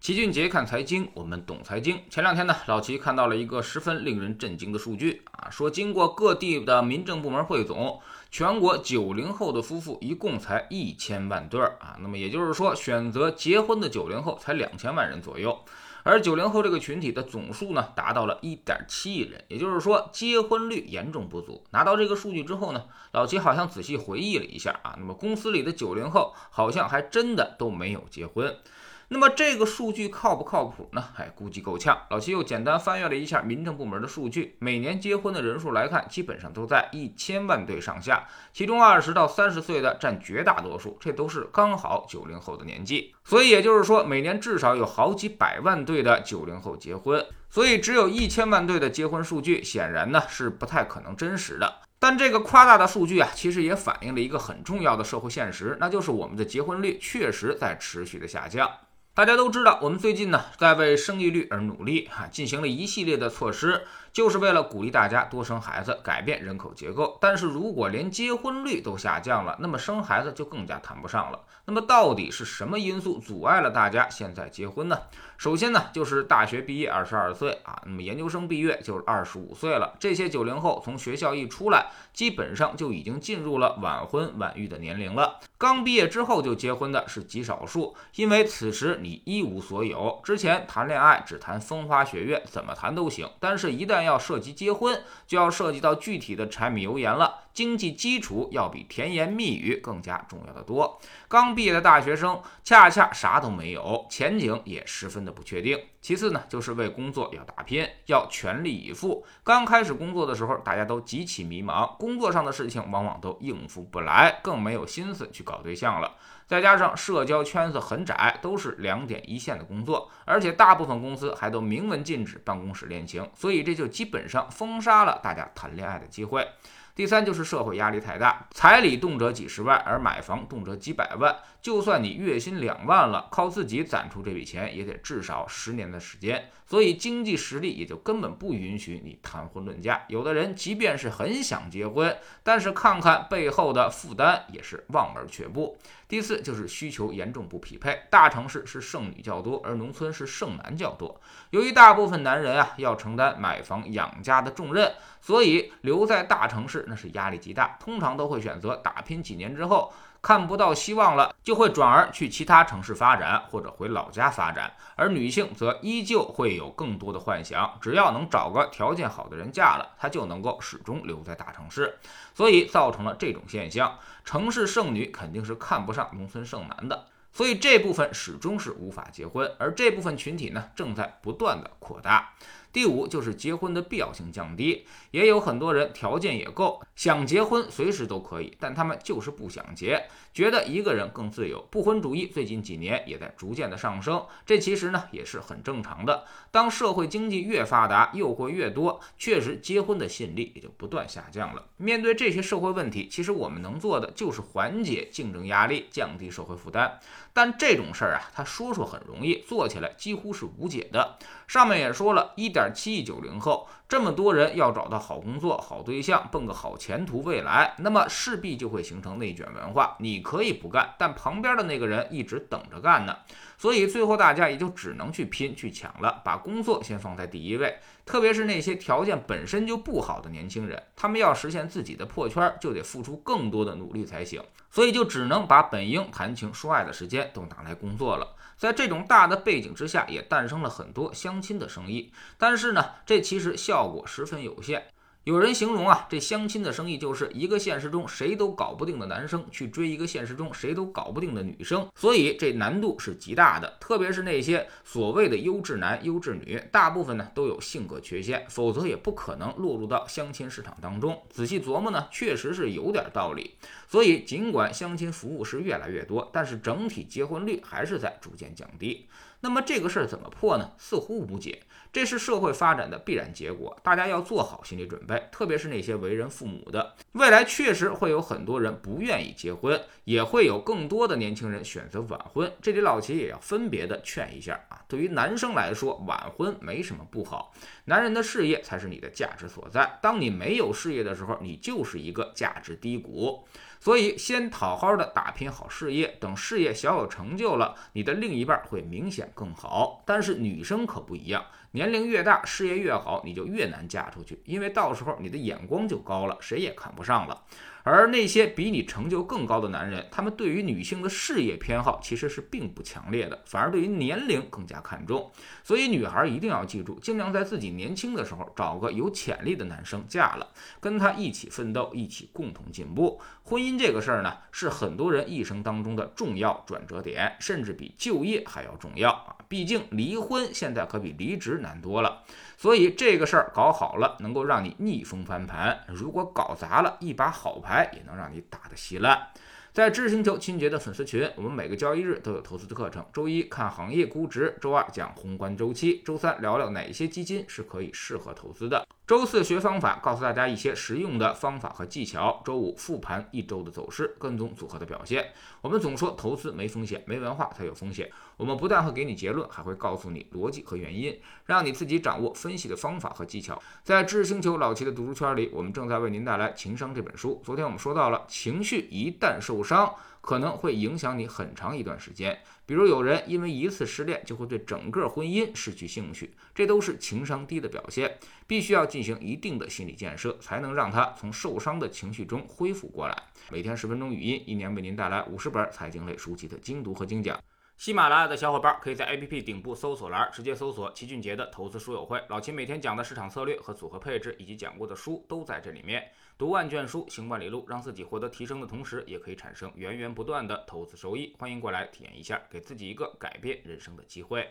齐俊杰看财经，我们懂财经。前两天呢，老齐看到了一个十分令人震惊的数据啊，说经过各地的民政部门汇总，全国九零后的夫妇一共才一千万对儿啊。那么也就是说，选择结婚的九零后才两千万人左右，而九零后这个群体的总数呢，达到了一点七亿人。也就是说，结婚率严重不足。拿到这个数据之后呢，老齐好像仔细回忆了一下啊，那么公司里的九零后好像还真的都没有结婚。那么这个数据靠不靠谱呢？哎，估计够呛。老齐又简单翻阅了一下民政部门的数据，每年结婚的人数来看，基本上都在一千万对上下，其中二十到三十岁的占绝大多数，这都是刚好九零后的年纪。所以也就是说，每年至少有好几百万对的九零后结婚。所以只有一千万对的结婚数据，显然呢是不太可能真实的。但这个夸大的数据啊，其实也反映了一个很重要的社会现实，那就是我们的结婚率确实在持续的下降。大家都知道，我们最近呢在为生育率而努力，哈，进行了一系列的措施，就是为了鼓励大家多生孩子，改变人口结构。但是如果连结婚率都下降了，那么生孩子就更加谈不上了。那么到底是什么因素阻碍了大家现在结婚呢？首先呢，就是大学毕业二十二岁啊，那么研究生毕业就是二十五岁了。这些九零后从学校一出来，基本上就已经进入了晚婚晚育的年龄了。刚毕业之后就结婚的是极少数，因为此时你一无所有。之前谈恋爱只谈风花雪月，怎么谈都行，但是一旦要涉及结婚，就要涉及到具体的柴米油盐了。经济基础要比甜言蜜语更加重要的多。刚毕业的大学生恰恰啥都没有，前景也十分的不确定。其次呢，就是为工作要打拼，要全力以赴。刚开始工作的时候，大家都极其迷茫，工作上的事情往往都应付不来，更没有心思去搞对象了。再加上社交圈子很窄，都是两点一线的工作，而且大部分公司还都明文禁止办公室恋情，所以这就基本上封杀了大家谈恋爱的机会。第三就是社会压力太大，彩礼动辄几十万，而买房动辄几百万。就算你月薪两万了，靠自己攒出这笔钱也得至少十年的时间，所以经济实力也就根本不允许你谈婚论嫁。有的人即便是很想结婚，但是看看背后的负担，也是望而却步。第四就是需求严重不匹配，大城市是剩女较多，而农村是剩男较多。由于大部分男人啊要承担买房养家的重任，所以留在大城市那是压力极大，通常都会选择打拼几年之后。看不到希望了，就会转而去其他城市发展，或者回老家发展。而女性则依旧会有更多的幻想，只要能找个条件好的人嫁了，她就能够始终留在大城市。所以造成了这种现象：城市剩女肯定是看不上农村剩男的，所以这部分始终是无法结婚。而这部分群体呢，正在不断的扩大。第五就是结婚的必要性降低，也有很多人条件也够，想结婚随时都可以，但他们就是不想结，觉得一个人更自由。不婚主义最近几年也在逐渐的上升，这其实呢也是很正常的。当社会经济越发达，诱惑越多，确实结婚的吸引力也就不断下降了。面对这些社会问题，其实我们能做的就是缓解竞争压力，降低社会负担。但这种事儿啊，他说说很容易，做起来几乎是无解的。上面也说了，一点点七亿九零后，这么多人要找到好工作、好对象，奔个好前途未来，那么势必就会形成内卷文化。你可以不干，但旁边的那个人一直等着干呢。所以最后大家也就只能去拼、去抢了，把工作先放在第一位。特别是那些条件本身就不好的年轻人，他们要实现自己的破圈，就得付出更多的努力才行。所以就只能把本应谈情说爱的时间都拿来工作了。在这种大的背景之下，也诞生了很多相亲的生意。但是呢，这其实效果十分有限。有人形容啊，这相亲的生意就是一个现实中谁都搞不定的男生去追一个现实中谁都搞不定的女生，所以这难度是极大的。特别是那些所谓的优质男、优质女，大部分呢都有性格缺陷，否则也不可能落入到相亲市场当中。仔细琢磨呢，确实是有点道理。所以，尽管相亲服务是越来越多，但是整体结婚率还是在逐渐降低。那么这个事儿怎么破呢？似乎无解，这是社会发展的必然结果，大家要做好心理准备。特别是那些为人父母的，未来确实会有很多人不愿意结婚，也会有更多的年轻人选择晚婚。这里老齐也要分别的劝一下啊，对于男生来说，晚婚没什么不好，男人的事业才是你的价值所在。当你没有事业的时候，你就是一个价值低谷。所以先好好的打拼好事业，等事业小有成就了，你的另一半会明显更好。但是女生可不一样，年龄越大，事业越好，你就越难嫁出去，因为到时候你的眼光就高了，谁也看不上了。而那些比你成就更高的男人，他们对于女性的事业偏好其实是并不强烈的，反而对于年龄更加看重。所以女孩一定要记住，尽量在自己年轻的时候找个有潜力的男生嫁了，跟他一起奋斗，一起共同进步。婚姻这个事儿呢，是很多人一生当中的重要转折点，甚至比就业还要重要啊！毕竟离婚现在可比离职难多了。所以这个事儿搞好了，能够让你逆风翻盘；如果搞砸了，一把好牌也能让你打得稀烂。在知识星球清洁的粉丝群，我们每个交易日都有投资的课程。周一看行业估值，周二讲宏观周期，周三聊聊哪些基金是可以适合投资的。周四学方法，告诉大家一些实用的方法和技巧。周五复盘一周的走势，跟踪组合的表现。我们总说投资没风险，没文化才有风险。我们不但会给你结论，还会告诉你逻辑和原因，让你自己掌握分析的方法和技巧。在知识星球老齐的读书圈里，我们正在为您带来《情商》这本书。昨天我们说到了，情绪一旦受伤，可能会影响你很长一段时间。比如有人因为一次失恋，就会对整个婚姻失去兴趣，这都是情商低的表现。必须要进行一定的心理建设，才能让他从受伤的情绪中恢复过来。每天十分钟语音，一年为您带来五十本财经类书籍的精读和精讲。喜马拉雅的小伙伴可以在 APP 顶部搜索栏直接搜索“齐俊杰的投资书友会”，老齐每天讲的市场策略和组合配置，以及讲过的书都在这里面。读万卷书，行万里路，让自己获得提升的同时，也可以产生源源不断的投资收益。欢迎过来体验一下，给自己一个改变人生的机会。